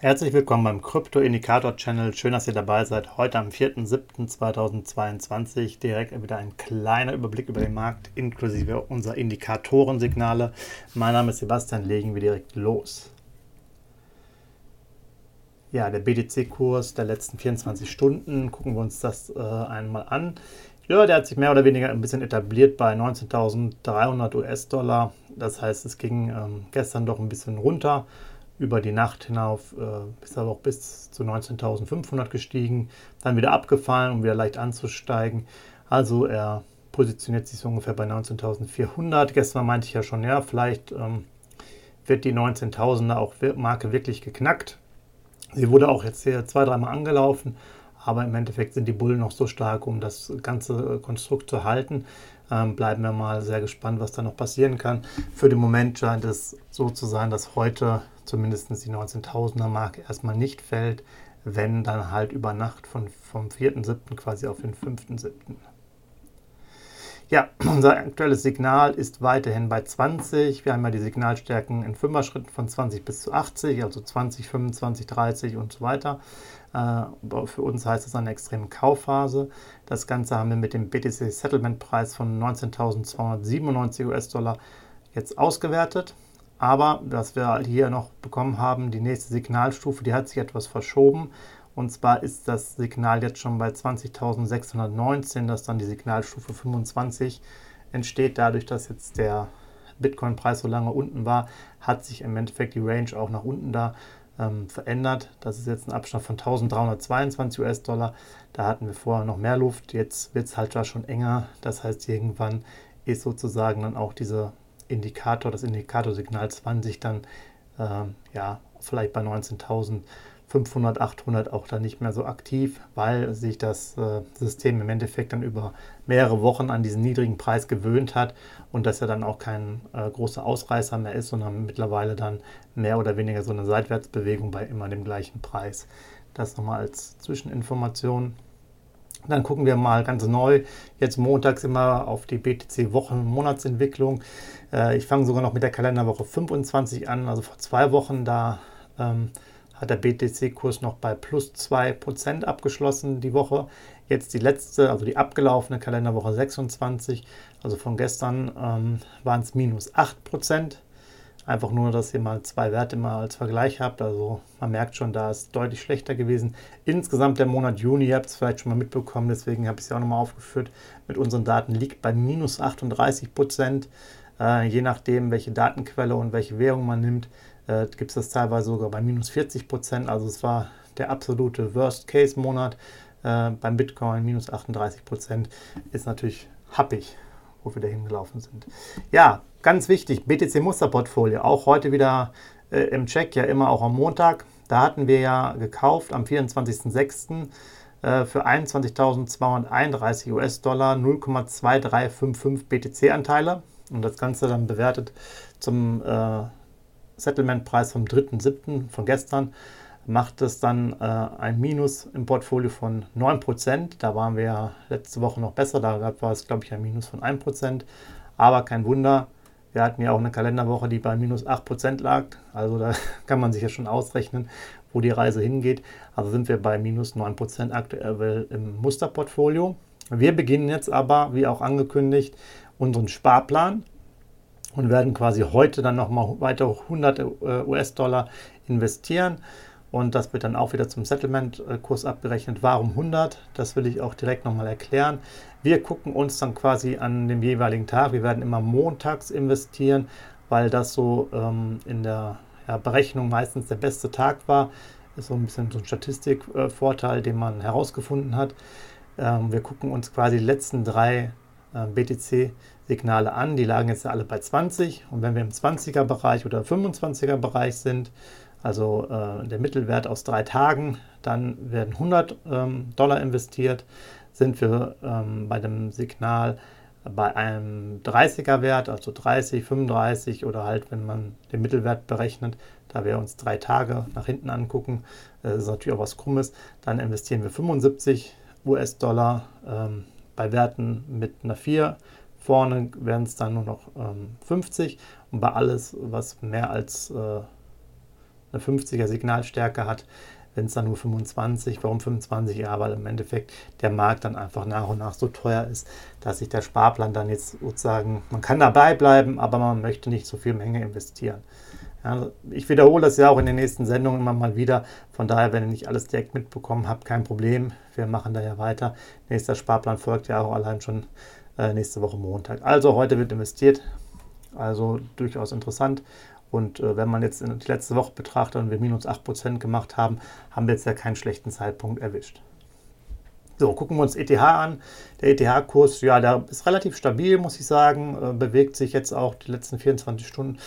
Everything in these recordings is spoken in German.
Herzlich willkommen beim Krypto Indikator Channel. Schön, dass ihr dabei seid. Heute am 4.7.2022 direkt wieder ein kleiner Überblick über den Markt inklusive unserer Indikatorensignale. Mein Name ist Sebastian, legen wir direkt los. Ja, der BTC-Kurs der letzten 24 Stunden, gucken wir uns das äh, einmal an. Ja, der hat sich mehr oder weniger ein bisschen etabliert bei 19.300 US-Dollar. Das heißt, es ging ähm, gestern doch ein bisschen runter über die Nacht hinauf äh, ist aber auch bis zu 19.500 gestiegen, dann wieder abgefallen, um wieder leicht anzusteigen. Also er positioniert sich so ungefähr bei 19.400. Gestern meinte ich ja schon, ja, vielleicht ähm, wird die 19.000er auch Marke wirklich geknackt. Sie wurde auch jetzt hier zwei, dreimal angelaufen, aber im Endeffekt sind die Bullen noch so stark, um das ganze Konstrukt zu halten. Ähm, bleiben wir mal sehr gespannt, was da noch passieren kann. Für den Moment scheint es so zu sein, dass heute zumindest die 19.000er Marke erstmal nicht fällt, wenn dann halt über Nacht von, vom 4.7. quasi auf den 5.7. Ja, unser aktuelles Signal ist weiterhin bei 20. Wir haben ja die Signalstärken in Fünfer-Schritten von 20 bis zu 80, also 20, 25, 30 und so weiter. Äh, für uns heißt das eine extreme Kaufphase. Das Ganze haben wir mit dem BTC Settlement Preis von 19.297 US-Dollar jetzt ausgewertet. Aber was wir hier noch bekommen haben, die nächste Signalstufe, die hat sich etwas verschoben. Und zwar ist das Signal jetzt schon bei 20.619, dass dann die Signalstufe 25 entsteht. Dadurch, dass jetzt der Bitcoin-Preis so lange unten war, hat sich im Endeffekt die Range auch nach unten da ähm, verändert. Das ist jetzt ein Abstand von 1322 US-Dollar. Da hatten wir vorher noch mehr Luft. Jetzt wird es halt da schon enger. Das heißt, irgendwann ist sozusagen dann auch diese Indikator, das Indikatorsignal 20 dann äh, ja vielleicht bei 19.500, 800 auch dann nicht mehr so aktiv, weil sich das äh, System im Endeffekt dann über mehrere Wochen an diesen niedrigen Preis gewöhnt hat und dass er dann auch kein äh, großer Ausreißer mehr ist, sondern mittlerweile dann mehr oder weniger so eine Seitwärtsbewegung bei immer dem gleichen Preis. Das nochmal als Zwischeninformation. Dann gucken wir mal ganz neu, jetzt montags immer auf die BTC-Wochen- und Monatsentwicklung. Äh, ich fange sogar noch mit der Kalenderwoche 25 an, also vor zwei Wochen, da ähm, hat der BTC-Kurs noch bei plus 2% abgeschlossen die Woche. Jetzt die letzte, also die abgelaufene Kalenderwoche 26, also von gestern ähm, waren es minus 8%. Einfach nur, dass ihr mal zwei Werte mal als Vergleich habt. Also man merkt schon, da ist deutlich schlechter gewesen. Insgesamt der Monat Juni, ihr habt es vielleicht schon mal mitbekommen, deswegen habe ich es ja auch nochmal aufgeführt, mit unseren Daten liegt bei minus 38 Prozent. Äh, je nachdem, welche Datenquelle und welche Währung man nimmt, äh, gibt es das teilweise sogar bei minus 40 Prozent. Also es war der absolute Worst-Case-Monat. Äh, beim Bitcoin minus 38 Prozent ist natürlich happig wo wir da hingelaufen sind. Ja, ganz wichtig, BTC-Musterportfolio, auch heute wieder äh, im Check, ja immer auch am Montag. Da hatten wir ja gekauft am 24.06. Äh, für 21.231 US-Dollar 0,2355 BTC-Anteile und das Ganze dann bewertet zum äh, Settlement-Preis vom 3.07. von gestern macht es dann äh, ein Minus im Portfolio von 9%. Da waren wir ja letzte Woche noch besser, da war es, glaube ich, ein Minus von 1%. Aber kein Wunder, wir hatten ja auch eine Kalenderwoche, die bei minus 8% lag. Also da kann man sich ja schon ausrechnen, wo die Reise hingeht. Also sind wir bei minus 9% aktuell im Musterportfolio. Wir beginnen jetzt aber, wie auch angekündigt, unseren Sparplan und werden quasi heute dann nochmal weiter 100 äh, US-Dollar investieren. Und das wird dann auch wieder zum Settlement-Kurs abgerechnet. Warum 100? Das will ich auch direkt nochmal erklären. Wir gucken uns dann quasi an dem jeweiligen Tag. Wir werden immer montags investieren, weil das so ähm, in der ja, Berechnung meistens der beste Tag war. Ist so ein bisschen so ein Statistikvorteil, äh, den man herausgefunden hat. Ähm, wir gucken uns quasi die letzten drei äh, BTC-Signale an. Die lagen jetzt alle bei 20. Und wenn wir im 20er-Bereich oder 25er-Bereich sind, also äh, der Mittelwert aus drei Tagen, dann werden 100 ähm, Dollar investiert. Sind wir ähm, bei dem Signal bei einem 30er Wert, also 30, 35 oder halt, wenn man den Mittelwert berechnet, da wir uns drei Tage nach hinten angucken, äh, ist natürlich auch was Krummes, dann investieren wir 75 US-Dollar ähm, bei Werten mit einer 4. Vorne werden es dann nur noch ähm, 50 und bei alles, was mehr als äh, eine 50er Signalstärke hat, wenn es dann nur 25, warum 25? Ja, weil im Endeffekt der Markt dann einfach nach und nach so teuer ist, dass sich der Sparplan dann jetzt sozusagen, man kann dabei bleiben, aber man möchte nicht so viel Menge investieren. Ja, ich wiederhole das ja auch in den nächsten Sendungen immer mal wieder. Von daher, wenn ihr nicht alles direkt mitbekommen habt, kein Problem. Wir machen da ja weiter. Nächster Sparplan folgt ja auch allein schon äh, nächste Woche Montag. Also heute wird investiert. Also durchaus interessant. Und äh, wenn man jetzt die letzte Woche betrachtet und wir minus 8% gemacht haben, haben wir jetzt ja keinen schlechten Zeitpunkt erwischt. So, gucken wir uns ETH an. Der ETH-Kurs, ja, der ist relativ stabil, muss ich sagen. Äh, bewegt sich jetzt auch die letzten 24 Stunden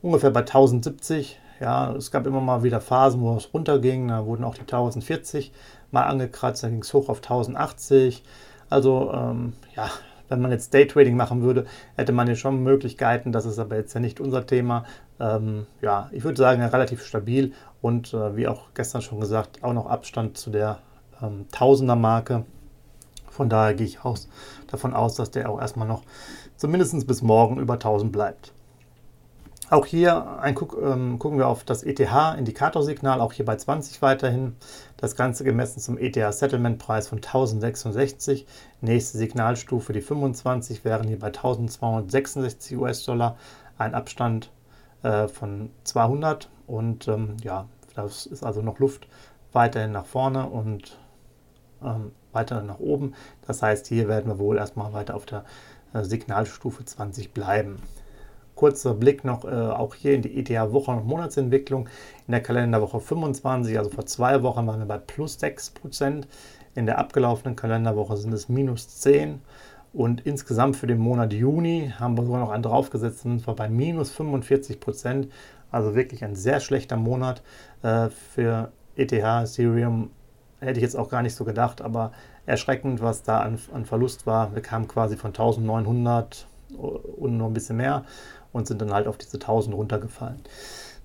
ungefähr bei 1070. Ja, es gab immer mal wieder Phasen, wo es runterging. Da wurden auch die 1040 mal angekratzt. Dann ging es hoch auf 1080. Also, ähm, ja, wenn man jetzt Daytrading machen würde, hätte man ja schon Möglichkeiten. Das ist aber jetzt ja nicht unser Thema. Ähm, ja, ich würde sagen, relativ stabil und äh, wie auch gestern schon gesagt, auch noch Abstand zu der ähm, Tausender-Marke. Von daher gehe ich aus, davon aus, dass der auch erstmal noch zumindest bis morgen über 1000 bleibt. Auch hier ein, ähm, gucken wir auf das ETH-Indikatorsignal, auch hier bei 20 weiterhin. Das Ganze gemessen zum ETH-Settlement-Preis von 1066. Nächste Signalstufe, die 25, wären hier bei 1266 US-Dollar. Ein Abstand äh, von 200 und ähm, ja, das ist also noch Luft weiterhin nach vorne und ähm, weiter nach oben. Das heißt, hier werden wir wohl erstmal weiter auf der äh, Signalstufe 20 bleiben. Kurzer Blick noch äh, auch hier in die ETH-Wochen- und Monatsentwicklung. In der Kalenderwoche 25, also vor zwei Wochen, waren wir bei plus 6%. In der abgelaufenen Kalenderwoche sind es minus 10. Und insgesamt für den Monat Juni haben wir sogar noch einen draufgesetzt, sind wir bei minus 45% Also wirklich ein sehr schlechter Monat äh, für ETH, Ethereum. Hätte ich jetzt auch gar nicht so gedacht, aber erschreckend, was da an, an Verlust war. Wir kamen quasi von 1900 und noch ein bisschen mehr und sind dann halt auf diese 1000 runtergefallen.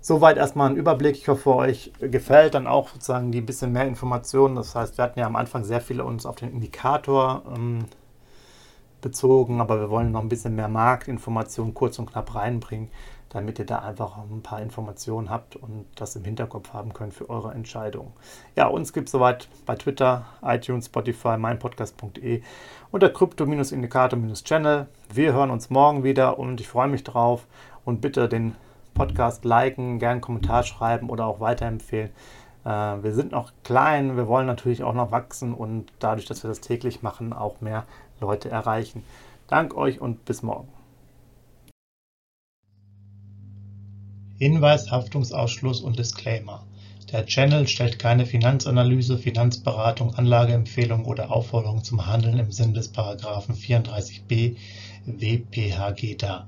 Soweit erstmal ein Überblick. Ich hoffe, euch gefällt dann auch sozusagen die bisschen mehr Informationen. Das heißt, wir hatten ja am Anfang sehr viele uns auf den Indikator ähm, bezogen, aber wir wollen noch ein bisschen mehr Marktinformationen kurz und knapp reinbringen, damit ihr da einfach ein paar Informationen habt und das im Hinterkopf haben könnt für eure Entscheidung. Ja, uns gibt es soweit bei Twitter, iTunes, Spotify, meinpodcast.de unter Krypto-Indikator-Channel. Wir hören uns morgen wieder und ich freue mich drauf und bitte den Podcast liken, gerne einen Kommentar schreiben oder auch weiterempfehlen. Äh, wir sind noch klein, wir wollen natürlich auch noch wachsen und dadurch, dass wir das täglich machen, auch mehr Leute erreichen. Dank euch und bis morgen. Hinweis, Haftungsausschluss und Disclaimer. Der Channel stellt keine Finanzanalyse, Finanzberatung, Anlageempfehlung oder Aufforderung zum Handeln im Sinne des Paragraphen 34b WPHG dar.